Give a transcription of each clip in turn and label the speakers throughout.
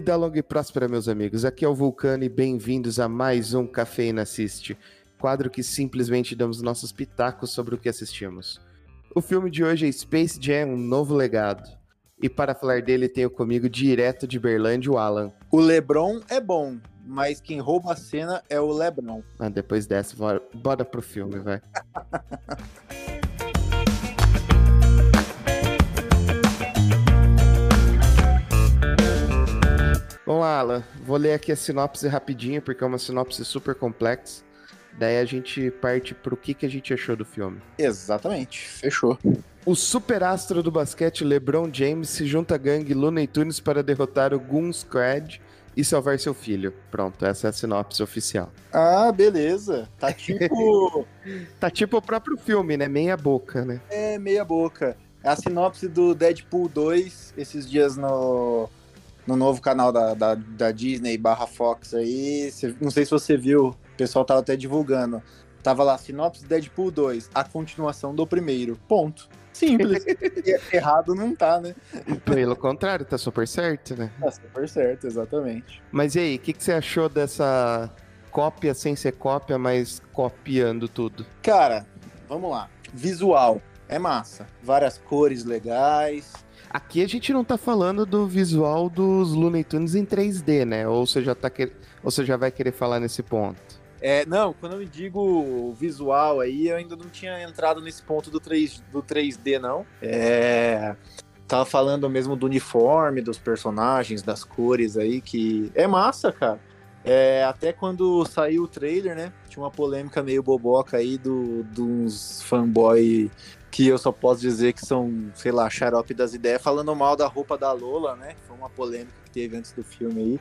Speaker 1: Vida longa e próspera, meus amigos. Aqui é o Vulcano e bem-vindos a mais um Cafeína Assiste, quadro que simplesmente damos nossos pitacos sobre o que assistimos. O filme de hoje é Space Jam, um novo legado. E para falar dele, tenho comigo direto de Berlândia o Alan.
Speaker 2: O Lebron é bom, mas quem rouba a cena é o Lebron.
Speaker 1: Ah, depois dessa, bora, bora pro filme, vai. Alan. Vou ler aqui a sinopse rapidinho, porque é uma sinopse super complexa. Daí a gente parte pro que, que a gente achou do filme.
Speaker 2: Exatamente, fechou.
Speaker 1: O superastro do basquete LeBron James se junta à gangue Looney Tunes para derrotar o Goon Squad e salvar seu filho. Pronto, essa é a sinopse oficial.
Speaker 2: Ah, beleza. Tá tipo.
Speaker 1: tá tipo o próprio filme, né? Meia boca, né?
Speaker 2: É, meia boca. É a sinopse do Deadpool 2, esses dias no no novo canal da, da, da Disney barra Fox aí. Cê, não sei se você viu, o pessoal tava até divulgando. Tava lá, sinopse Deadpool 2, a continuação do primeiro. Ponto. Simples. errado não tá, né?
Speaker 1: Pelo contrário, tá super certo, né?
Speaker 2: Tá super certo, exatamente.
Speaker 1: Mas e aí, o que, que você achou dessa cópia sem ser cópia, mas copiando tudo?
Speaker 2: Cara, vamos lá. Visual. É massa. Várias cores legais.
Speaker 1: Aqui a gente não tá falando do visual dos Looney Tunes em 3D, né? Ou você já, tá que... Ou você já vai querer falar nesse ponto?
Speaker 2: É, não, quando eu digo visual aí, eu ainda não tinha entrado nesse ponto do, 3, do 3D, não. É. Tava falando mesmo do uniforme, dos personagens, das cores aí, que é massa, cara. É, até quando saiu o trailer, né? Tinha uma polêmica meio boboca aí do, dos fanboy que eu só posso dizer que são, sei lá, xarope das ideias, falando mal da roupa da Lola, né? Foi uma polêmica que teve antes do filme aí.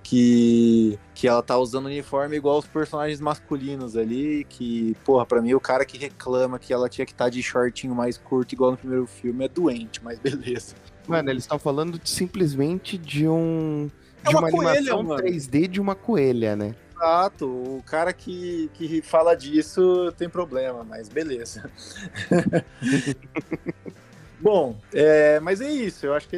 Speaker 2: Que, que ela tá usando uniforme igual os personagens masculinos ali. Que, porra, pra mim, o cara que reclama que ela tinha que estar tá de shortinho mais curto, igual no primeiro filme, é doente, mas beleza.
Speaker 1: Mano, eles estão falando de, simplesmente de um. É de uma, uma coelha, animação mano. 3D de uma coelha, né?
Speaker 2: Exato, o cara que, que fala disso tem problema, mas beleza. Bom, é, mas é isso. Eu acho que,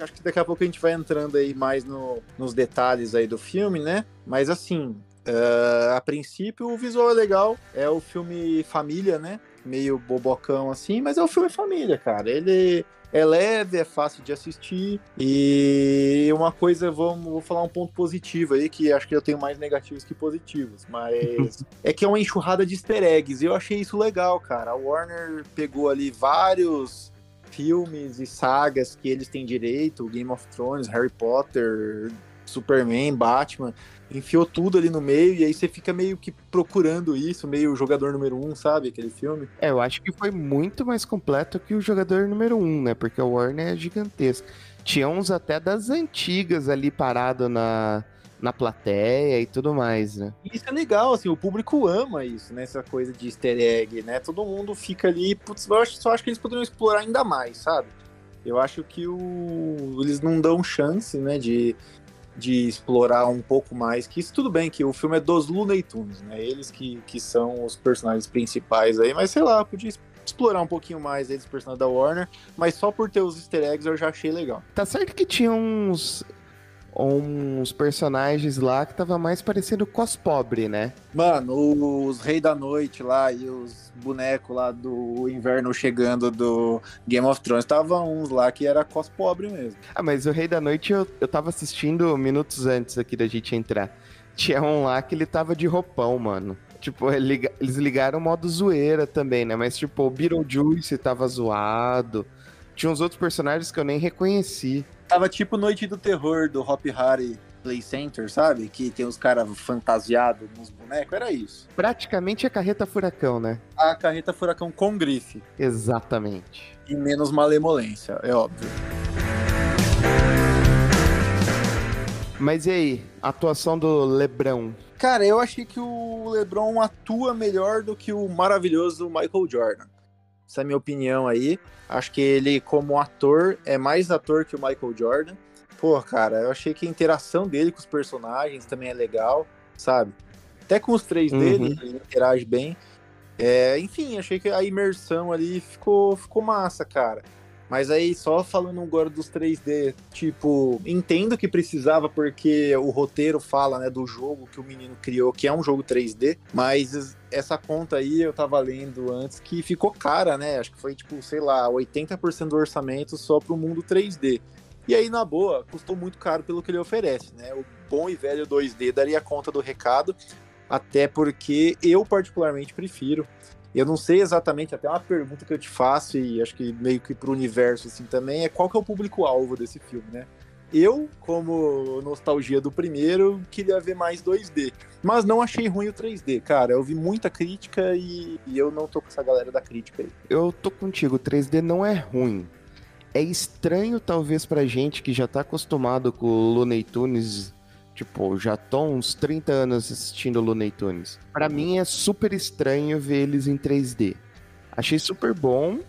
Speaker 2: acho que daqui a pouco a gente vai entrando aí mais no, nos detalhes aí do filme, né? Mas assim, uh, a princípio o visual é legal. É o filme família, né? Meio bobocão assim, mas é o filme família, cara. Ele é leve, é fácil de assistir. E uma coisa, vamos, vou falar um ponto positivo aí, que acho que eu tenho mais negativos que positivos, mas é que é uma enxurrada de easter eggs. E eu achei isso legal, cara. A Warner pegou ali vários filmes e sagas que eles têm direito, Game of Thrones, Harry Potter, Superman, Batman, enfiou tudo ali no meio e aí você fica meio que procurando isso, meio jogador número um, sabe? Aquele filme.
Speaker 1: É, eu acho que foi muito mais completo que o jogador número um, né? Porque o Warner é gigantesco. Tinha uns até das antigas ali parado na, na plateia e tudo mais, né?
Speaker 2: Isso é legal, assim, o público ama isso, né? Essa coisa de easter egg, né? Todo mundo fica ali, putz, eu acho, só acho que eles poderiam explorar ainda mais, sabe? Eu acho que o... eles não dão chance, né, de de explorar um pouco mais, que isso tudo bem, que o filme é dos Looney Tunes, né? Eles que, que são os personagens principais aí, mas sei lá, podia explorar um pouquinho mais aí dos personagens da Warner, mas só por ter os easter eggs eu já achei legal.
Speaker 1: Tá certo que tinha uns uns personagens lá que tava mais parecendo cos pobre, né?
Speaker 2: Mano, os Rei da Noite lá e os bonecos lá do inverno chegando do Game of Thrones, tava uns lá que era cos pobre mesmo.
Speaker 1: Ah, mas o Rei da Noite eu, eu tava assistindo minutos antes aqui da gente entrar. Tinha um lá que ele tava de roupão, mano. Tipo, eles ligaram o modo zoeira também, né? Mas, tipo, o Beetlejuice tava zoado. Tinha uns outros personagens que eu nem reconheci.
Speaker 2: Tava tipo Noite do Terror do Hop Harry Play Center, sabe? Que tem os caras fantasiados nos bonecos, era isso.
Speaker 1: Praticamente a carreta furacão, né?
Speaker 2: A carreta furacão com grife.
Speaker 1: Exatamente.
Speaker 2: E menos malemolência, é óbvio.
Speaker 1: Mas e aí, atuação do Lebrão?
Speaker 2: Cara, eu achei que o Lebron atua melhor do que o maravilhoso Michael Jordan. Essa é a minha opinião aí. Acho que ele, como ator, é mais ator que o Michael Jordan. Pô, cara, eu achei que a interação dele com os personagens também é legal, sabe? Até com os três uhum. dele, ele interage bem. É, enfim, achei que a imersão ali ficou, ficou massa, cara. Mas aí, só falando agora dos 3D, tipo, entendo que precisava porque o roteiro fala, né, do jogo que o menino criou, que é um jogo 3D, mas essa conta aí eu tava lendo antes que ficou cara, né? Acho que foi, tipo, sei lá, 80% do orçamento só pro mundo 3D. E aí, na boa, custou muito caro pelo que ele oferece, né? O bom e velho 2D daria conta do recado, até porque eu particularmente prefiro eu não sei exatamente, até uma pergunta que eu te faço, e acho que meio que pro universo assim também, é qual que é o público-alvo desse filme, né? Eu, como nostalgia do primeiro, queria ver mais 2D. Mas não achei ruim o 3D, cara. Eu vi muita crítica e, e eu não tô com essa galera da crítica aí.
Speaker 1: Eu tô contigo, o 3D não é ruim. É estranho, talvez, pra gente que já tá acostumado com o Looney Tunes Tipo, já tô uns 30 anos assistindo Looney Tunes. Pra mim é super estranho ver eles em 3D. Achei super bom.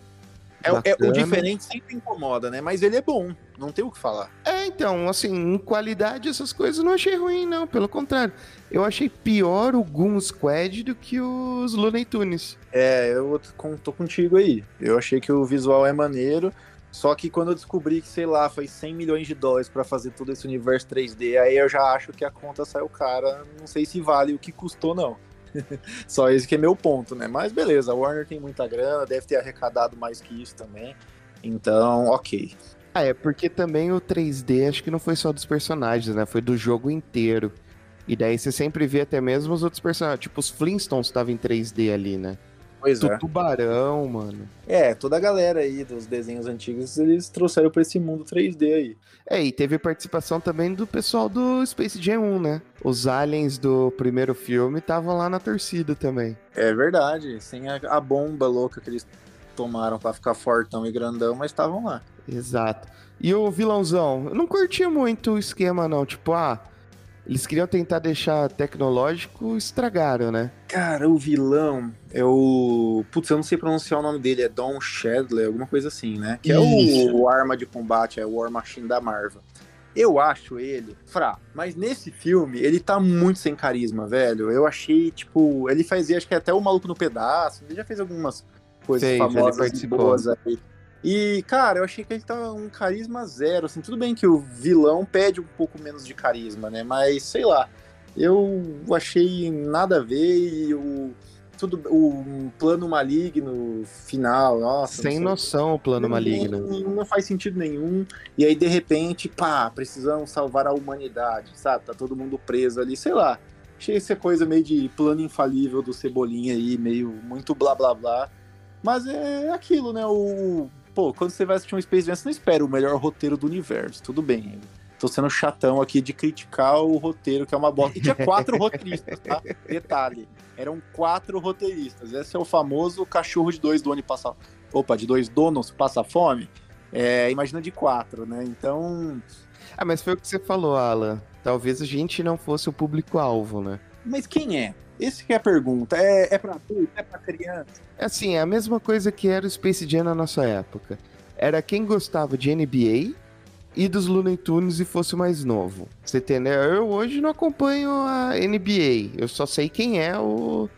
Speaker 2: É, é, o diferente sempre incomoda, né? Mas ele é bom, não tem o que falar.
Speaker 1: É, então, assim, em qualidade essas coisas não achei ruim, não. Pelo contrário, eu achei pior o Goon Squad do que os Looney Tunes.
Speaker 2: É, eu tô contigo aí. Eu achei que o visual é maneiro. Só que quando eu descobri que, sei lá, foi 100 milhões de dólares para fazer todo esse universo 3D, aí eu já acho que a conta saiu cara. Não sei se vale o que custou, não. Só esse que é meu ponto, né? Mas beleza, a Warner tem muita grana, deve ter arrecadado mais que isso também. Então, ok.
Speaker 1: Ah, é porque também o 3D acho que não foi só dos personagens, né? Foi do jogo inteiro. E daí você sempre vê até mesmo os outros personagens. Tipo, os Flintstones estavam em 3D ali, né?
Speaker 2: Pois
Speaker 1: do
Speaker 2: é.
Speaker 1: tubarão, mano.
Speaker 2: É, toda a galera aí dos desenhos antigos, eles trouxeram pra esse mundo 3D aí.
Speaker 1: É, e teve participação também do pessoal do Space Jam 1, né? Os aliens do primeiro filme estavam lá na torcida também.
Speaker 2: É verdade, sem a, a bomba louca que eles tomaram para ficar fortão e grandão, mas estavam lá.
Speaker 1: Exato. E o vilãozão, eu não curti muito o esquema não, tipo, ah, eles queriam tentar deixar tecnológico, estragaram, né?
Speaker 2: Cara, o vilão é o. Putz, eu não sei pronunciar o nome dele, é Don Shadley, alguma coisa assim, né? Que é o, o arma de combate, é o War Machine da Marvel. Eu acho ele fraco, mas nesse filme ele tá muito sem carisma, velho. Eu achei, tipo, ele fazia, acho que até o Maluco no Pedaço, ele já fez algumas coisas fez, famosas e boas aí. E, cara, eu achei que ele tá um carisma zero, assim, tudo bem que o vilão pede um pouco menos de carisma, né, mas, sei lá, eu achei nada a ver e o, tudo, o plano maligno final, nossa...
Speaker 1: Sem noção o plano não, maligno.
Speaker 2: Não, não faz sentido nenhum, e aí, de repente, pá, precisamos salvar a humanidade, sabe, tá todo mundo preso ali, sei lá, achei essa coisa meio de plano infalível do Cebolinha aí, meio muito blá blá blá, mas é aquilo, né, o pô, quando você vai assistir um Space Jam, você não espera o melhor roteiro do universo. Tudo bem. Tô sendo chatão aqui de criticar o roteiro, que é uma bosta. E tinha quatro roteiristas, tá? Detalhe. Eram quatro roteiristas. Esse é o famoso cachorro de dois donos passa. Opa, de dois donos passa fome. É, imagina de quatro, né? Então.
Speaker 1: Ah, mas foi o que você falou, Alan. Talvez a gente não fosse o público-alvo, né?
Speaker 2: Mas quem é? Esse que é a pergunta. É, é pra adulto? É pra criança?
Speaker 1: É assim, é a mesma coisa que era o Space Jam na nossa época. Era quem gostava de NBA e dos Looney Tunes e fosse mais novo. Você entendeu? Eu hoje não acompanho a NBA. Eu só sei quem é o,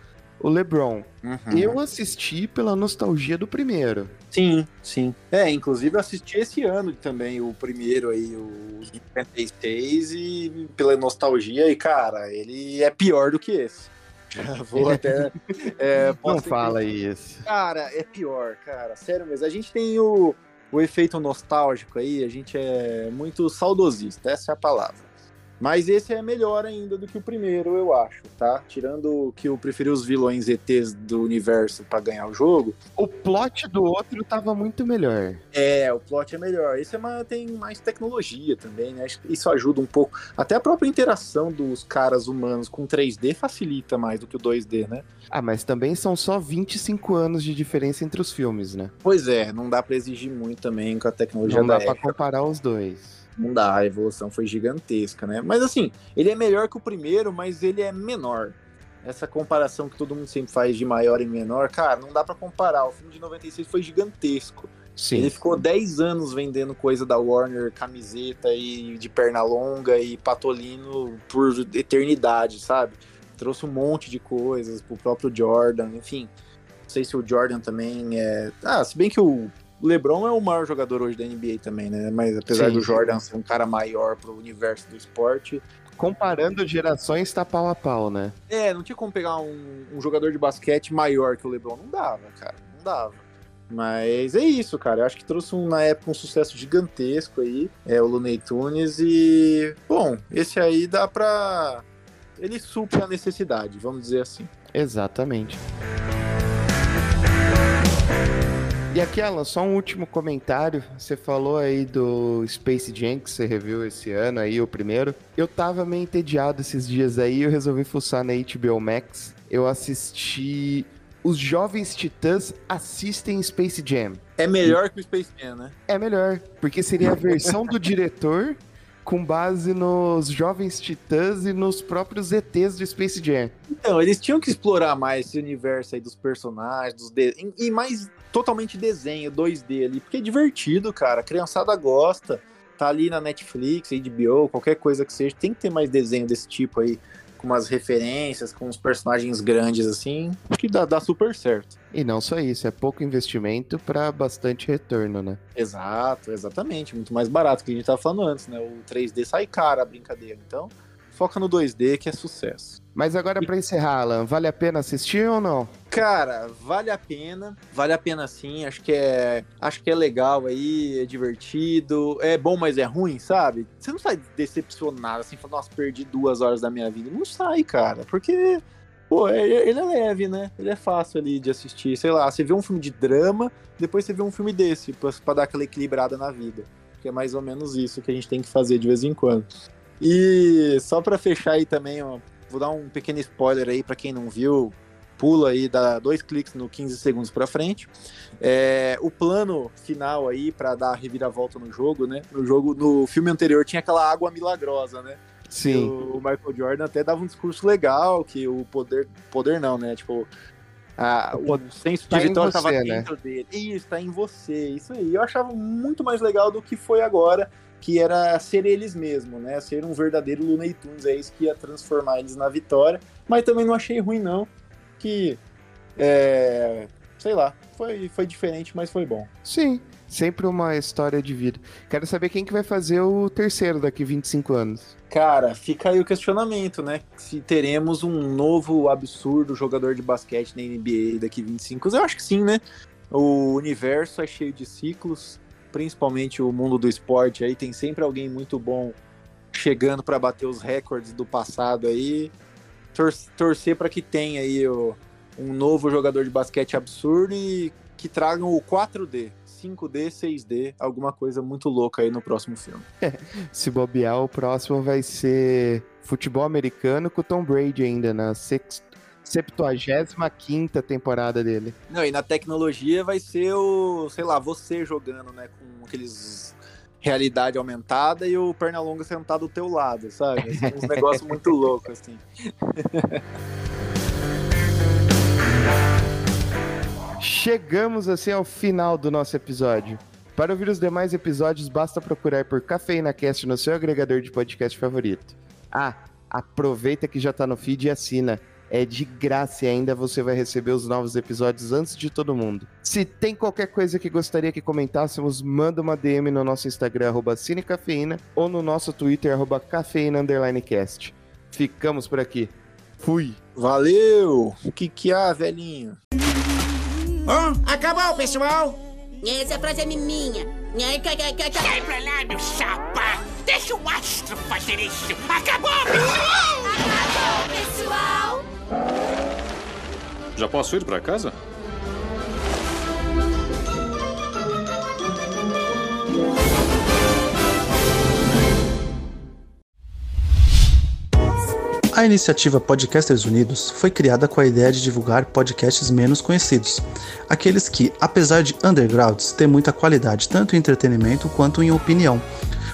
Speaker 1: o LeBron. Uhum. Eu assisti pela nostalgia do primeiro.
Speaker 2: Sim, sim. É, inclusive eu assisti esse ano também o primeiro aí, o 56, e pela nostalgia, e cara, ele é pior do que esse. Vou até.
Speaker 1: É, Não fala que... isso.
Speaker 2: Cara, é pior, cara. Sério mesmo. A gente tem o, o efeito nostálgico aí, a gente é muito saudosista, essa é a palavra. Mas esse é melhor ainda do que o primeiro, eu acho, tá? Tirando que eu preferi os vilões ETs do universo para ganhar o jogo.
Speaker 1: O plot do outro tava muito melhor.
Speaker 2: É, o plot é melhor. Esse é uma, tem mais tecnologia também, né? Isso ajuda um pouco. Até a própria interação dos caras humanos com 3D facilita mais do que o 2D, né?
Speaker 1: Ah, mas também são só 25 anos de diferença entre os filmes, né?
Speaker 2: Pois é, não dá para exigir muito também com a tecnologia
Speaker 1: Não dá para comparar os dois
Speaker 2: não dá, a evolução foi gigantesca, né? Mas assim, ele é melhor que o primeiro, mas ele é menor. Essa comparação que todo mundo sempre faz de maior e menor, cara, não dá para comparar. O filme de 96 foi gigantesco. Sim. Ele ficou 10 anos vendendo coisa da Warner, camiseta e de perna longa e patolino por eternidade, sabe? Trouxe um monte de coisas pro próprio Jordan, enfim. Não sei se o Jordan também é. Ah, se bem que o O LeBron é o maior jogador hoje da NBA também, né? Mas apesar Sim. do Jordan ser um cara maior pro universo do esporte,
Speaker 1: comparando gerações, tá pau a pau, né?
Speaker 2: É, não tinha como pegar um, um, jogador de basquete maior que o LeBron. Não dava, cara. Não dava. Mas é isso, cara. Eu acho que trouxe um, na época um sucesso gigantesco aí, é o Looney Tunes e bom, esse aí dá pra ele supre a necessidade, vamos dizer assim.
Speaker 1: Exatamente. E aqui, Alan, só um último comentário. Você falou aí do Space Jam que você reviu esse ano aí, o primeiro. Eu tava meio entediado esses dias aí, eu resolvi fuçar na HBO Max. Eu assisti Os Jovens Titãs Assistem Space Jam.
Speaker 2: É melhor que o Space Jam, né?
Speaker 1: É melhor, porque seria a versão do diretor com base nos Jovens Titãs e nos próprios ETs do Space Jam.
Speaker 2: Então, eles tinham que explorar mais esse universo aí dos personagens, dos de... e mais totalmente desenho, 2D ali, porque é divertido, cara. A criançada gosta. Tá ali na Netflix, HBO, qualquer coisa que seja, tem que ter mais desenho desse tipo aí com umas referências, com uns personagens grandes assim, acho que dá, dá super certo.
Speaker 1: E não só isso, é pouco investimento para bastante retorno, né?
Speaker 2: Exato, exatamente. Muito mais barato que a gente tava falando antes, né? O 3D sai cara a brincadeira. Então, foca no 2D que é sucesso.
Speaker 1: Mas agora para encerrar, Alan, vale a pena assistir ou não?
Speaker 2: Cara, vale a pena, vale a pena sim. Acho que é, acho que é legal aí, é divertido, é bom, mas é ruim, sabe? Você não sai decepcionado assim, falando, nossa, perdi duas horas da minha vida. Não sai, cara, porque pô, é, ele é leve, né? Ele é fácil ali de assistir. Sei lá, você vê um filme de drama, depois você vê um filme desse, pra, pra dar aquela equilibrada na vida. Que é mais ou menos isso que a gente tem que fazer de vez em quando. E só para fechar aí também, ó, vou dar um pequeno spoiler aí para quem não viu, pula aí, dá dois cliques no 15 segundos para frente. É, o plano final aí para dar a reviravolta no jogo, né? No jogo, no filme anterior tinha aquela água milagrosa, né?
Speaker 1: Sim.
Speaker 2: O, o Michael Jordan até dava um discurso legal que o poder, poder não, né? Tipo, a, o, o senso tá de vitória estava né? dentro dele. Isso, tá em você. Isso aí. Eu achava muito mais legal do que foi agora que era ser eles mesmos, né? Ser um verdadeiro Looney Tunes, é isso que ia transformar eles na vitória. Mas também não achei ruim, não. Que, é, sei lá, foi, foi diferente, mas foi bom.
Speaker 1: Sim, sempre uma história de vida. Quero saber quem que vai fazer o terceiro daqui 25 anos.
Speaker 2: Cara, fica aí o questionamento, né? Se teremos um novo absurdo jogador de basquete na NBA daqui 25 anos. Eu acho que sim, né? O universo é cheio de ciclos principalmente o mundo do esporte aí, tem sempre alguém muito bom chegando para bater os recordes do passado aí. Tor torcer para que tenha aí o, um novo jogador de basquete absurdo e que tragam o 4D, 5D, 6D, alguma coisa muito louca aí no próximo filme.
Speaker 1: Se bobear, o próximo vai ser futebol americano com Tom Brady ainda na sexta 75 temporada dele.
Speaker 2: Não, e na tecnologia vai ser o, sei lá, você jogando, né, com aqueles realidade aumentada e o Pernalonga sentado do teu lado, sabe? Assim, uns negócios muito loucos, assim.
Speaker 1: Chegamos assim ao final do nosso episódio. Para ouvir os demais episódios, basta procurar por Cafeína Cast no seu agregador de podcast favorito. Ah, aproveita que já está no feed e assina é de graça e ainda você vai receber os novos episódios antes de todo mundo. Se tem qualquer coisa que gostaria que comentássemos, manda uma DM no nosso Instagram, arroba Cinecafeína, ou no nosso Twitter, arroba cafeína_cast. Ficamos por aqui. Fui!
Speaker 2: Valeu! O que que há, velhinho?
Speaker 3: Oh, acabou, pessoal! Essa frase é minha. Sai pra lá, meu chapa! Deixa o astro fazer isso! Acabou, pessoal!
Speaker 4: Já posso ir para casa?
Speaker 5: A iniciativa Podcasters Unidos foi criada com a ideia de divulgar podcasts menos conhecidos, aqueles que, apesar de undergrounds, têm muita qualidade tanto em entretenimento quanto em opinião,